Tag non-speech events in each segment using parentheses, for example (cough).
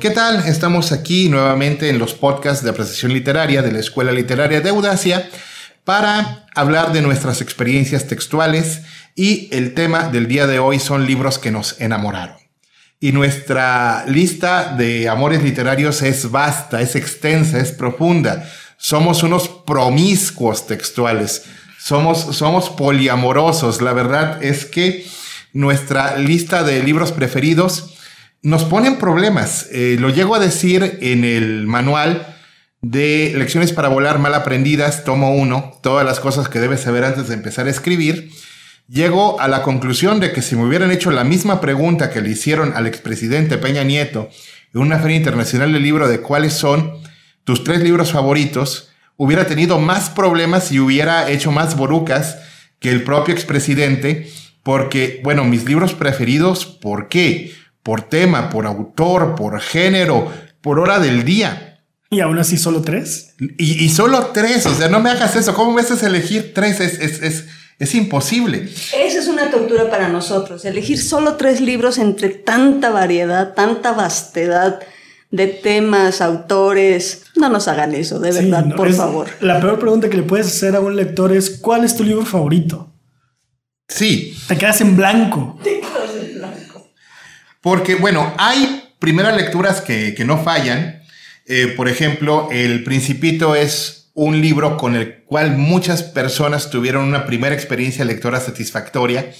¿Qué tal? Estamos aquí nuevamente en los podcasts de apreciación literaria de la Escuela Literaria de Audacia para hablar de nuestras experiencias textuales y el tema del día de hoy son libros que nos enamoraron. Y nuestra lista de amores literarios es vasta, es extensa, es profunda. Somos unos promiscuos textuales. Somos, somos poliamorosos. La verdad es que nuestra lista de libros preferidos nos ponen problemas. Eh, lo llego a decir en el manual de Lecciones para volar mal aprendidas, tomo uno, todas las cosas que debes saber antes de empezar a escribir. Llego a la conclusión de que si me hubieran hecho la misma pregunta que le hicieron al expresidente Peña Nieto en una feria internacional del libro de cuáles son tus tres libros favoritos, hubiera tenido más problemas y hubiera hecho más borucas que el propio expresidente, porque, bueno, mis libros preferidos, ¿por qué? Por tema, por autor, por género, por hora del día. ¿Y aún así solo tres? Y, solo tres, o sea, no me hagas eso. ¿Cómo me haces elegir tres? Es, es, es, es imposible. Esa es una tortura para nosotros, elegir solo tres libros entre tanta variedad, tanta vastedad de temas, autores. No nos hagan eso, de verdad, por favor. La peor pregunta que le puedes hacer a un lector es, ¿cuál es tu libro favorito? Sí. Te quedas en blanco. Porque, bueno, hay primeras lecturas que, no fallan. Eh, por ejemplo, El Principito es un libro con el cual muchas personas tuvieron una primera experiencia lectora satisfactoria.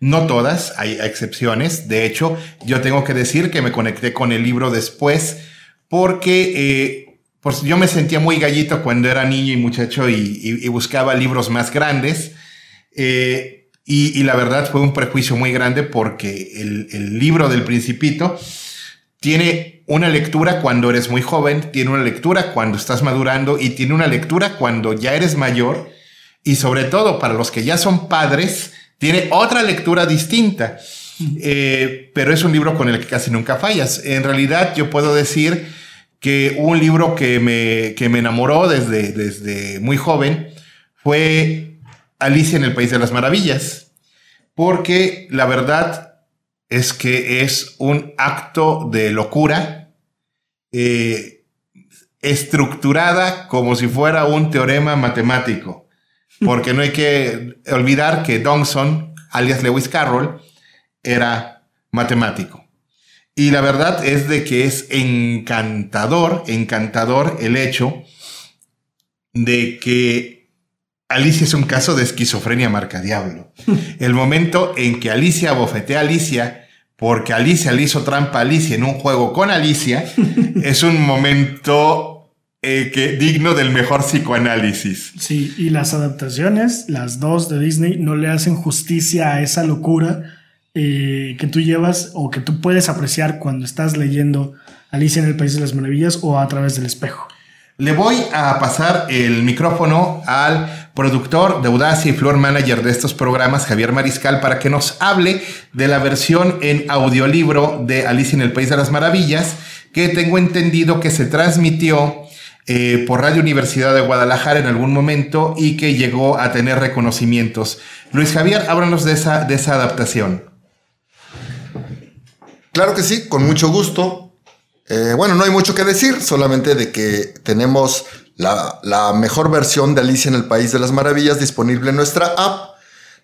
No todas, hay excepciones. De hecho, yo tengo que decir que me conecté con el libro después porque eh, pues yo me sentía muy gallito cuando era niño y muchacho y, buscaba libros más grandes. Eh, y, la verdad fue un prejuicio muy grande porque el, libro del principito tiene una lectura cuando eres muy joven, tiene una lectura cuando estás madurando y tiene una lectura cuando ya eres mayor y sobre todo para los que ya son padres, tiene otra lectura distinta. Eh, pero es un libro con el que casi nunca fallas. En realidad yo puedo decir que un libro que me, que me enamoró desde, desde muy joven fue Alicia en el País de las Maravillas, porque la verdad es que es un acto de locura eh, estructurada como si fuera un teorema matemático, porque no hay que olvidar que Dongson, alias Lewis Carroll, era matemático. Y la verdad es de que es encantador, encantador el hecho de que Alicia es un caso de esquizofrenia marca diablo. El momento en que Alicia bofetea a Alicia porque Alicia le hizo trampa a Alicia en un juego con Alicia (laughs) es un momento eh, que, digno del mejor psicoanálisis. Sí, y las adaptaciones, las dos de Disney, no le hacen justicia a esa locura eh, que tú llevas o que tú puedes apreciar cuando estás leyendo Alicia en el País de las Maravillas o a través del espejo. Le voy a pasar el micrófono al productor de Audacia y Floor Manager de estos programas, Javier Mariscal, para que nos hable de la versión en audiolibro de Alicia en el País de las Maravillas, que tengo entendido que se transmitió eh, por Radio Universidad de Guadalajara en algún momento y que llegó a tener reconocimientos. Luis Javier, háblanos de esa, de esa adaptación. Claro que sí, con mucho gusto. Eh, bueno, no hay mucho que decir, solamente de que tenemos la, mejor versión de Alicia en el País de las Maravillas disponible en nuestra app,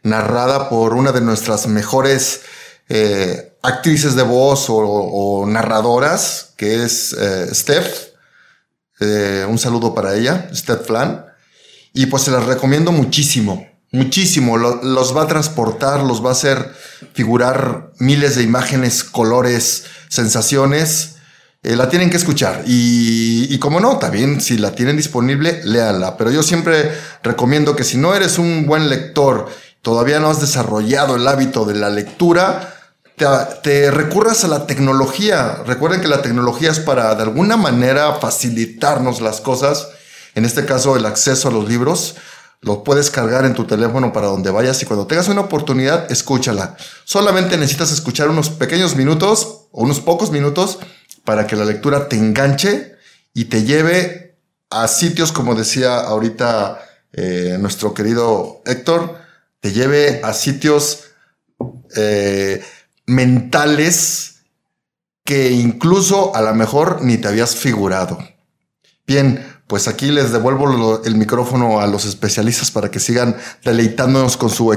narrada por una de nuestras mejores eh, actrices de voz o, narradoras, que es eh, Steph. un saludo para ella, Steph Flan. Y pues se las recomiendo muchísimo, muchísimo. los va a transportar, los va a hacer figurar miles de imágenes, colores, sensaciones. Eh, la tienen que escuchar. Y, como no, también si la tienen disponible, léanla. Pero yo siempre recomiendo que si no eres un buen lector, todavía no has desarrollado el hábito de la lectura, te, te, recurras a la tecnología. Recuerden que la tecnología es para de alguna manera facilitarnos las cosas. En este caso, el acceso a los libros. Lo puedes cargar en tu teléfono para donde vayas y cuando tengas una oportunidad, escúchala. Solamente necesitas escuchar unos pequeños minutos o unos pocos minutos para que la lectura te enganche y te lleve a sitios, como decía ahorita eh, nuestro querido Héctor, te lleve a sitios eh, mentales que incluso a lo mejor ni te habías figurado. Bien, pues aquí les devuelvo el micrófono a los especialistas para que sigan deleitándonos con, su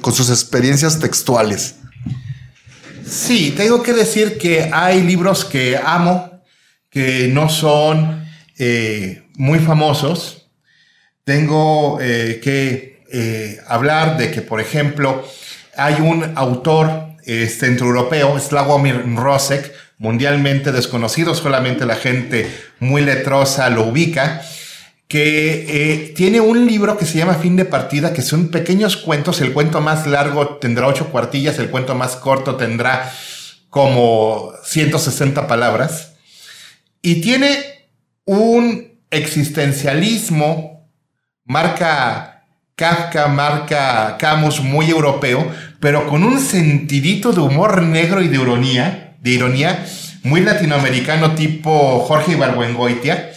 con sus experiencias textuales. Sí, tengo que decir que hay libros que amo, que no son eh, muy famosos. Tengo eh, que eh, hablar de que, por ejemplo, hay un autor centroeuropeo, Slavomir Rosek, mundialmente desconocido, solamente la gente muy letrosa lo ubica, que tiene un libro que se llama Fin de Partida, que son pequeños cuentos. El cuento más largo tendrá ocho cuartillas, el cuento más corto tendrá como 160 palabras. Y tiene un existencialismo, marca Kafka, marca Camus, muy europeo, pero con un sentidito de humor negro y de ironía, de ironía muy latinoamericano tipo Jorge Ibargüengoitia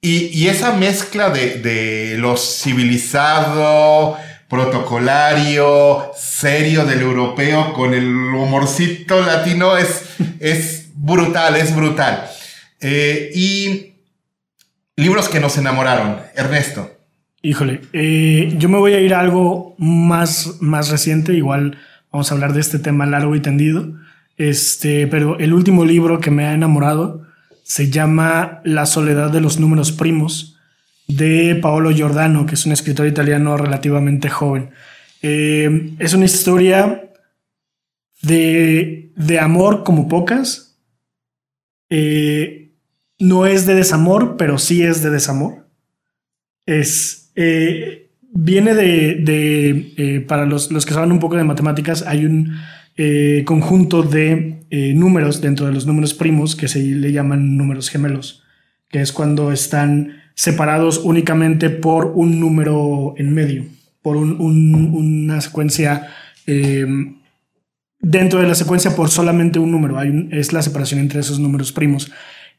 y, esa mezcla de, de lo civilizado, protocolario, serio del europeo con el humorcito latino es, es brutal, es brutal. Eh, y libros que nos enamoraron, Ernesto. Híjole, eh, yo me voy a ir a algo más, más reciente, igual vamos a hablar de este tema largo y tendido, este, pero el último libro que me ha enamorado se llama La soledad de los números primos de Paolo Giordano, que es un escritor italiano relativamente joven. Eh, es una historia de, amor como pocas. Eh, no es de desamor, pero sí es de desamor. Es, eh, viene de, para los, los, que saben un poco de matemáticas, hay un eh, conjunto de eh, números dentro de los números primos que se le llaman números gemelos, que es cuando están separados únicamente por un número en medio, por una secuencia em, dentro de la secuencia por solamente un número. Es la separación entre esos números primos.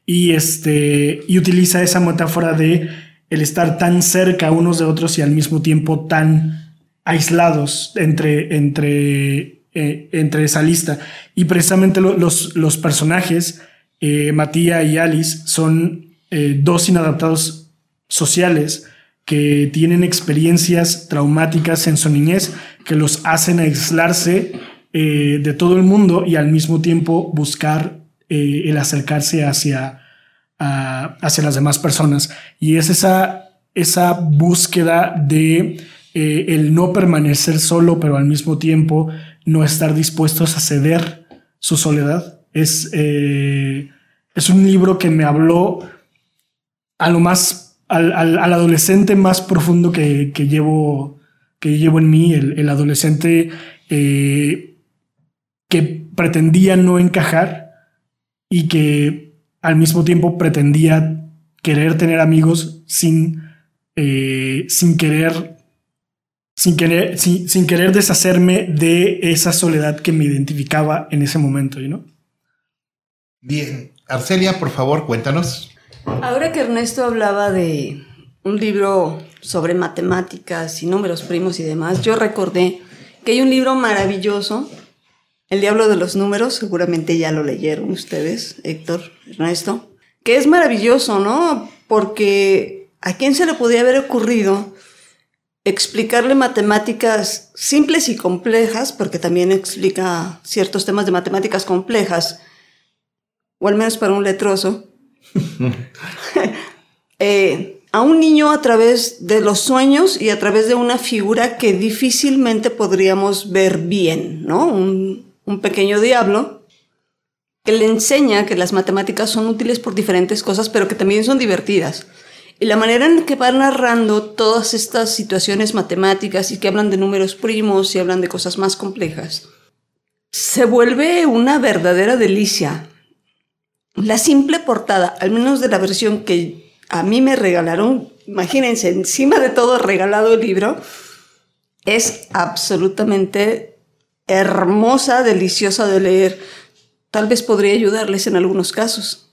Y, este, y utiliza esa metáfora de el estar tan cerca unos de otros y al mismo tiempo tan aislados entre, entre eh, entre esa lista. Y precisamente los, los, personajes, eh, y Alice, son eh, dos inadaptados sociales que tienen experiencias traumáticas en su niñez que los hacen aislarse de todo el mundo y al mismo tiempo buscar el acercarse hacia, hacia las demás personas. Y es esa, esa búsqueda de el no permanecer solo, pero al mismo tiempo no estar dispuestos a ceder su soledad. Es, eh, es un libro que me habló a lo más, al, adolescente más profundo que, llevo, que llevo en mí, el, adolescente eh, que pretendía no encajar y que al mismo tiempo pretendía querer tener amigos sin, eh, sin querer sin querer, sin, querer deshacerme de esa soledad que me identificaba en ese momento, ¿no? Bien, Arcelia, por favor, cuéntanos. Ahora que Ernesto hablaba de un libro sobre matemáticas y números primos y demás, yo recordé que hay un libro maravilloso, El Diablo de los Números, seguramente ya lo leyeron ustedes, Héctor, Ernesto, que es maravilloso, ¿no? Porque a quién se le podía haber ocurrido explicarle matemáticas simples y complejas, porque también explica ciertos temas de matemáticas complejas, o al menos para un letroso, (laughs) eh, a un niño a través de los sueños y a través de una figura que difícilmente podríamos ver bien, ¿no? Un, un pequeño diablo que le enseña que las matemáticas son útiles por diferentes cosas, pero que también son divertidas. Y la manera en que va narrando todas estas situaciones matemáticas y que hablan de números primos y hablan de cosas más complejas, se vuelve una verdadera delicia. La simple portada, al menos de la versión que a mí me regalaron, imagínense, encima de todo regalado el libro, es absolutamente hermosa, deliciosa de leer. Tal vez podría ayudarles en algunos casos.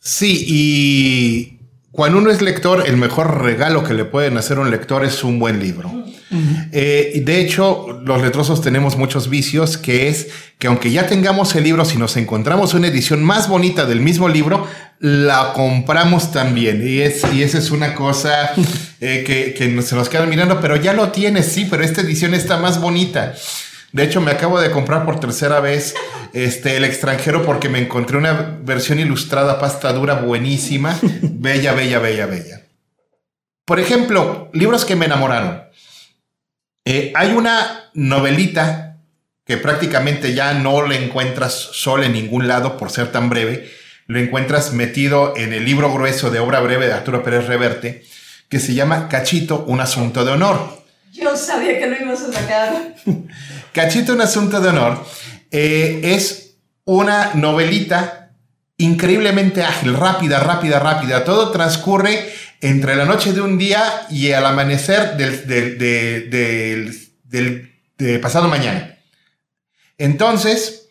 Sí, y cuando uno es lector, el mejor regalo que le pueden hacer a un lector es un buen libro. Eh, y de hecho, los letrosos tenemos muchos vicios, que es que aunque ya tengamos el libro, si nos encontramos una edición más bonita del mismo libro, la compramos también. Y, es, y esa es una cosa (laughs) eh, que, que se nos queda mirando, pero ya lo tienes, sí, pero esta edición está más bonita. De hecho, me acabo de comprar por tercera vez este, El extranjero porque me encontré una versión ilustrada pasta dura buenísima. (laughs) Bella, bella, bella, bella. Por ejemplo, libros que me enamoraron. Eh, hay una novelita que prácticamente ya no le encuentras sola en ningún lado por ser tan breve. Lo encuentras metido en el libro grueso de obra breve de Arturo Pérez Reverte, que se llama Cachito, un asunto de honor. Yo sabía que lo ibas a sacar. (laughs) Cachito, un asunto de honor, eh, es una novelita increíblemente ágil, rápida, rápida, rápida. Todo transcurre entre la noche de un día y el amanecer del, pasado mañana. Entonces,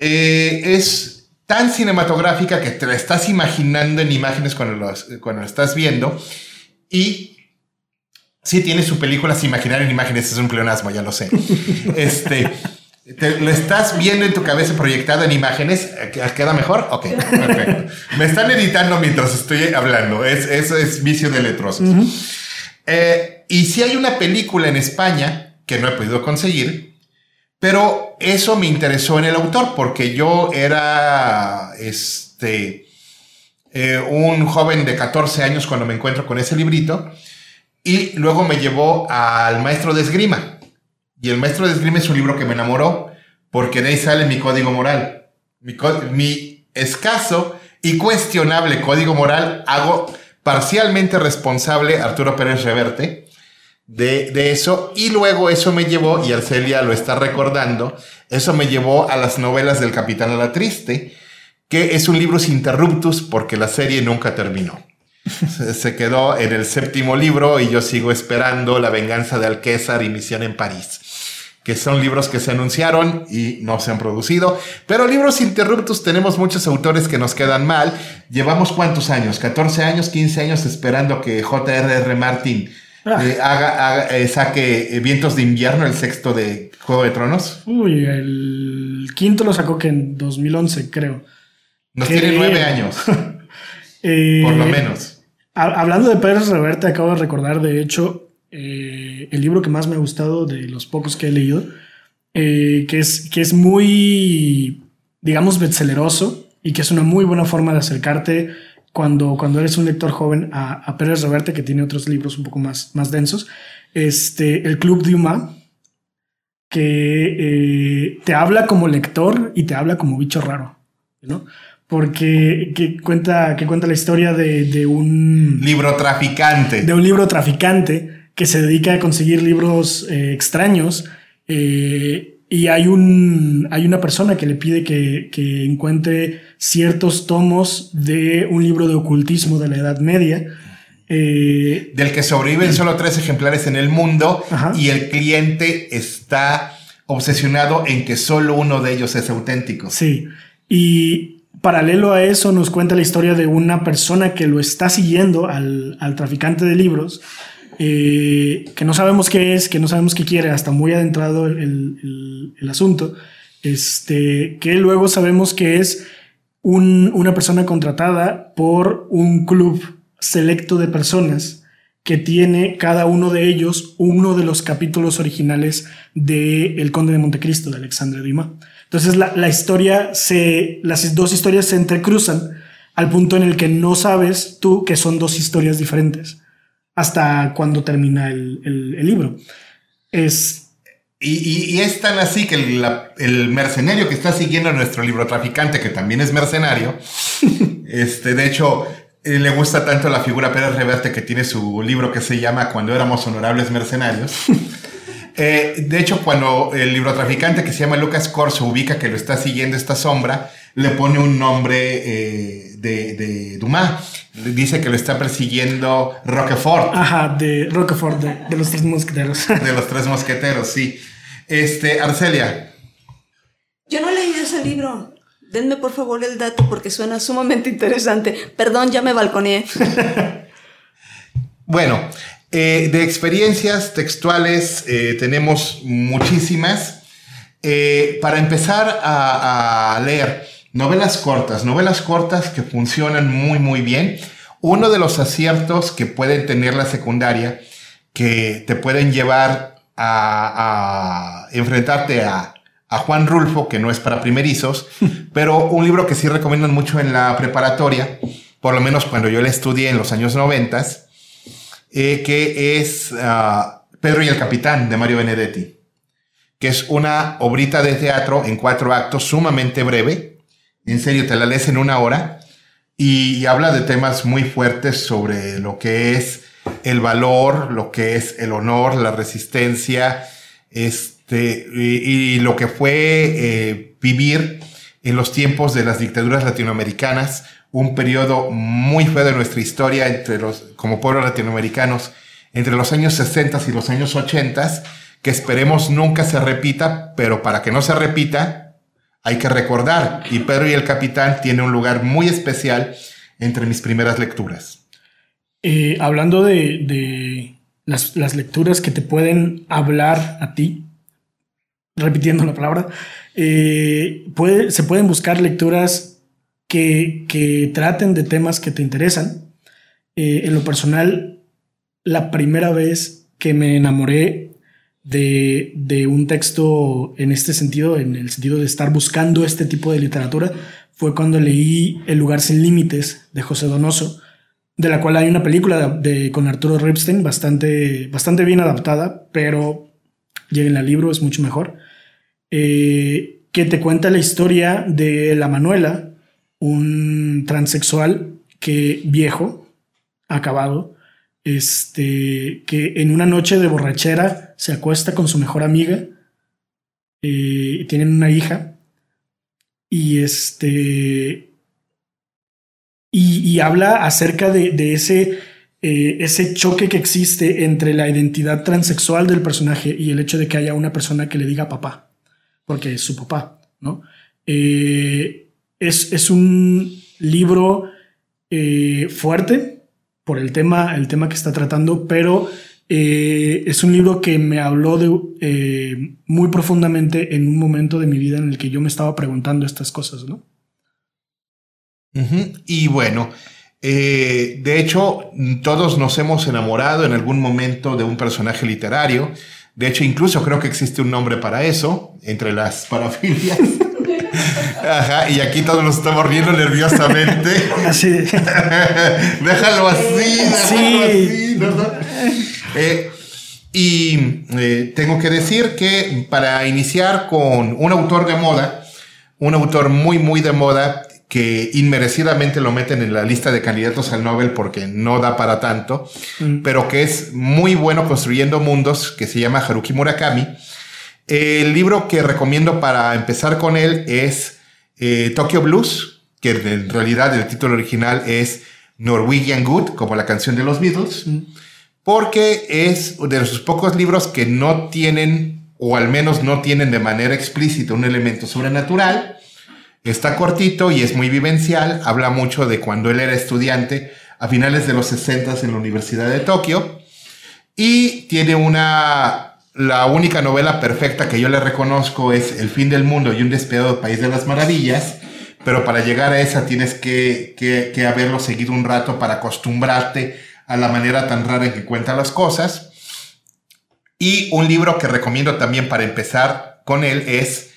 eh, es tan cinematográfica que te la estás imaginando en imágenes cuando cuando estás viendo y sí tiene su película sin imaginar en imágenes, es un pleonasmo, ya lo sé. (laughs) este, lo estás viendo en tu cabeza proyectado en imágenes. ¿Queda mejor? Ok, perfecto. Me están editando mientras estoy hablando. Es, eso es vicio de letrosos. Eh, y si hay una película en España que no he podido conseguir, pero eso me interesó en el autor porque yo era este, eh, un joven de 14 años cuando me encuentro con ese librito y luego me llevó al maestro de esgrima y el maestro de esgrima es un libro que me enamoró porque de ahí sale mi código moral. Mi, escaso y cuestionable código moral hago parcialmente responsable Arturo Pérez Reverte de, de, eso y luego eso me llevó, y Arcelia lo está recordando, eso me llevó a las novelas del Capitán a la Triste, que es un libro sin interruptus porque la serie nunca terminó. Se quedó en el séptimo libro y yo sigo esperando La venganza de Alquésar y Misión en París que son libros que se anunciaron y no se han producido. Pero libros interruptos tenemos muchos autores que nos quedan mal. Llevamos cuántos años, 14 años, 15 años esperando que J.R.R. Martin ah. eh, haga, eh, saque eh, Vientos de invierno, el sexto de Juego de Tronos. Uy, el quinto lo sacó que en 2011, creo. Nos tiene nueve años. (laughs) por lo menos. Hablando de Pérez Reverte, acabo de recordar, de hecho, eh, el libro que más me ha gustado de los pocos que he leído, eh, que, es, que es muy, digamos, bestselleroso y que es una muy buena forma de acercarte cuando, cuando eres un lector joven a, Pérez Reverte, que tiene otros libros un poco más, más densos. Este, el Club de Uma, que eh, te habla como lector y te habla como bicho raro, ¿no? Porque que cuenta, que cuenta la historia de, de, un libro traficante. De un libro traficante que se dedica a conseguir libros eh, extraños. Eh, y hay, un, hay una persona que le pide que, que, encuentre ciertos tomos de un libro de ocultismo de la Edad Media. Eh, Del que sobreviven solo tres ejemplares en el mundo y el cliente está obsesionado en que solo uno de ellos es auténtico. Sí, y paralelo a eso nos cuenta la historia de una persona que lo está siguiendo al, al traficante de libros eh, que no sabemos qué es, que no sabemos qué quiere, hasta muy adentrado el, el, asunto, este, que luego sabemos que es un, una persona contratada por un club selecto de personas que tiene cada uno de ellos uno de los capítulos originales de El Conde de Montecristo de Alexandre Dumas. Entonces la, la historia se, las dos historias se entrecruzan al punto en el que no sabes tú que son dos historias diferentes hasta cuando termina el, libro. Es y, es tan así que el, mercenario que está siguiendo nuestro libro traficante, que también es mercenario, (laughs) este, de hecho, eh, le gusta tanto la figura Pérez Reverte que tiene su libro que se llama Cuando éramos honorables mercenarios. (laughs) Eh, de hecho, cuando el libro traficante que se llama Lucas Corso ubica que lo está siguiendo esta sombra, le pone un nombre eh, de, de, Dumas. Dice que lo está persiguiendo Roquefort. Ajá, de Roquefort, de, los tres mosqueteros. (laughs) de los tres mosqueteros, sí. Este, Arcelia. Yo no he leído ese libro. Denme por favor el dato porque suena sumamente interesante. Perdón, ya me balconeé. (laughs) bueno, Eh, de experiencias textuales eh, tenemos muchísimas. Eh, para empezar a, a, leer novelas cortas, novelas cortas que funcionan muy muy bien. Uno de los aciertos que pueden tener la secundaria, que te pueden llevar a, a enfrentarte a, a Juan Rulfo, que no es para primerizos, (laughs) pero un libro que sí recomiendan mucho en la preparatoria, por lo menos cuando yo le estudié en los años noventas, eh, que es uh, Pedro y el Capitán de Mario Benedetti, que es una obrita de teatro en cuatro actos sumamente breve. En serio, te la lees en una hora y, habla de temas muy fuertes sobre lo que es el valor, lo que es el honor, la resistencia, este, y, lo que fue eh, vivir en los tiempos de las dictaduras latinoamericanas, un periodo muy feo de nuestra historia entre los, como pueblos latinoamericanos entre los años 60 y los años 80, que esperemos nunca se repita, pero para que no se repita, hay que recordar. Y Pedro y el Capitán tiene un lugar muy especial entre mis primeras lecturas. Eh, hablando de, las, lecturas que te pueden hablar a ti, repitiendo la palabra, eh, se pueden buscar lecturas que, traten de temas que te interesan. Eh, en lo personal, la primera vez que me enamoré de, un texto en este sentido, en el sentido de estar buscando este tipo de literatura, fue cuando leí El lugar sin límites de José Donoso, de la cual hay una película de, con Arturo Ripstein bastante, bastante bien adaptada, pero lleguen al libro, es mucho mejor, eh, que te cuenta la historia de la Manuela, un transexual que viejo, acabado, este, que en una noche de borrachera se acuesta con su mejor amiga, eh, tienen una hija, y este, y, habla acerca de, ese, eh, ese choque que existe entre la identidad transexual del personaje y el hecho de que haya una persona que le diga papá, porque es su papá, ¿no? Eh, es, un libro eh, fuerte por el tema, el tema que está tratando, pero eh, es un libro que me habló de, eh, muy profundamente en un momento de mi vida en el que yo me estaba preguntando estas cosas, ¿no? Y bueno, de hecho, todos nos hemos enamorado en algún momento de un personaje literario. De hecho, incluso creo que existe un nombre para eso, entre las parafilias. (laughs) (laughs) Ajá, y aquí todos nos estamos riendo nerviosamente. (laughs) Así. (laughs) déjalo así, sí. Eh, y eh, tengo que decir que para iniciar con un autor de moda, un autor muy, muy de moda, que inmerecidamente lo meten en la lista de candidatos al Nobel porque no da para tanto, mm. pero que es muy bueno construyendo mundos, que se llama Haruki Murakami. El libro que recomiendo para empezar con él es eh, Tokyo Blues, que en realidad el título original es Norwegian Good, como la canción de los Beatles, porque es de sus pocos libros que no tienen, o al menos no tienen de manera explícita, un elemento sobrenatural. Está cortito y es muy vivencial, habla mucho de cuando él era estudiante a finales de los 60 en la Universidad de Tokio y tiene una la única novela perfecta que yo le reconozco es El fin del mundo y un despiadado país de las maravillas, pero para llegar a esa tienes que, que, haberlo seguido un rato para acostumbrarte a la manera tan rara en que cuenta las cosas. Y un libro que recomiendo también para empezar con él es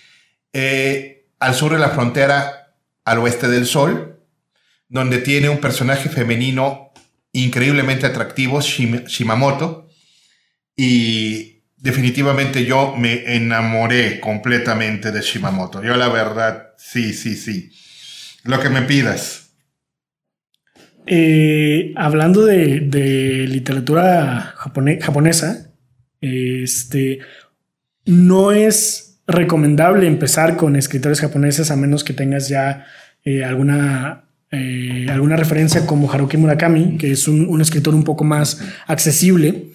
eh, Al sur de la frontera, al oeste del sol, donde tiene un personaje femenino increíblemente atractivo, Shimamoto, y definitivamente yo me enamoré completamente de Shimamoto. Yo la verdad, sí, sí, sí. Lo que me pidas. Eh, hablando de, literatura japonesa, este, no es recomendable empezar con escritores japoneses a menos que tengas ya eh, alguna, eh, alguna referencia como Haruki Murakami, que es un, un escritor un poco más accesible.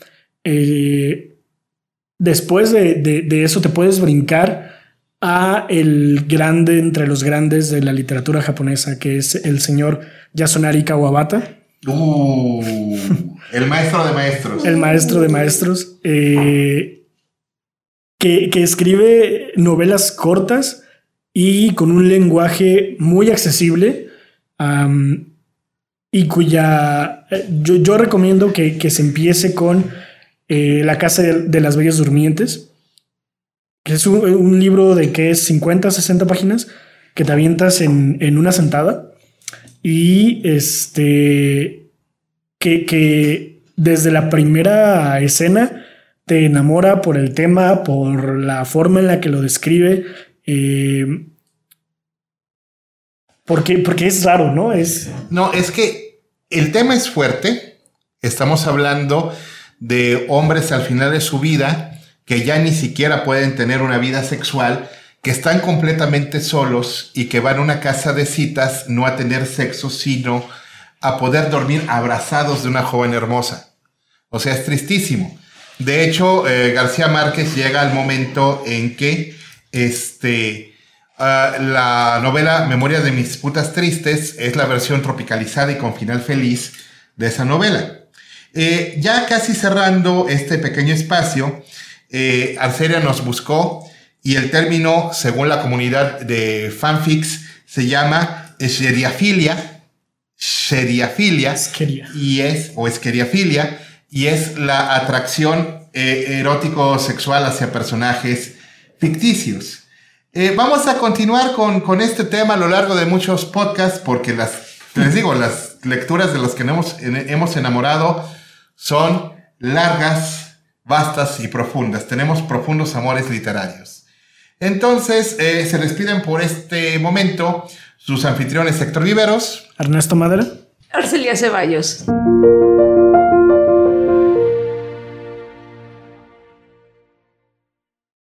Después de, eso te puedes brincar a el grande entre los grandes de la literatura japonesa, que es el señor Yasunari Kawabata. Uh, El maestro de maestros. El maestro de maestros. eh, que, que escribe novelas cortas y con un lenguaje muy accesible. y cuya. eh, Yo, yo recomiendo que, que se empiece con eh, La Casa de, las Bellas Durmientes. Que es un, un libro de que es 50, 60 páginas que te avientas en, en una sentada. Y este. Que, que desde la primera escena te enamora por el tema, por la forma en la que lo describe. eh, porque, porque es raro, ¿no? Es. No, es que el tema es fuerte. Estamos hablando de hombres al final de su vida que ya ni siquiera pueden tener una vida sexual, que están completamente solos y que van a una casa de citas no a tener sexo, sino a poder dormir abrazados de una joven hermosa. O sea, es tristísimo. De hecho, eh, García Márquez llega al momento en que este, ah, la novela Memoria de mis putas tristes es la versión tropicalizada y con final feliz de esa novela. Eh, ya casi cerrando este pequeño espacio, eh, Arcelia nos buscó y el término, según la comunidad de fanfics, se llama seriafilia, Esqueria. y es, o esqueriafilia, y es la atracción eh, erótico-sexual hacia personajes ficticios. Eh, vamos a continuar con, con este tema a lo largo de muchos podcasts, porque las, les digo, las lecturas de las que hemos, hemos enamorado son largas, vastas y profundas. Tenemos profundos amores literarios. Entonces, eh, se despiden por este momento sus anfitriones Héctor Viveros. Ernesto Madera. Arcelia Ceballos.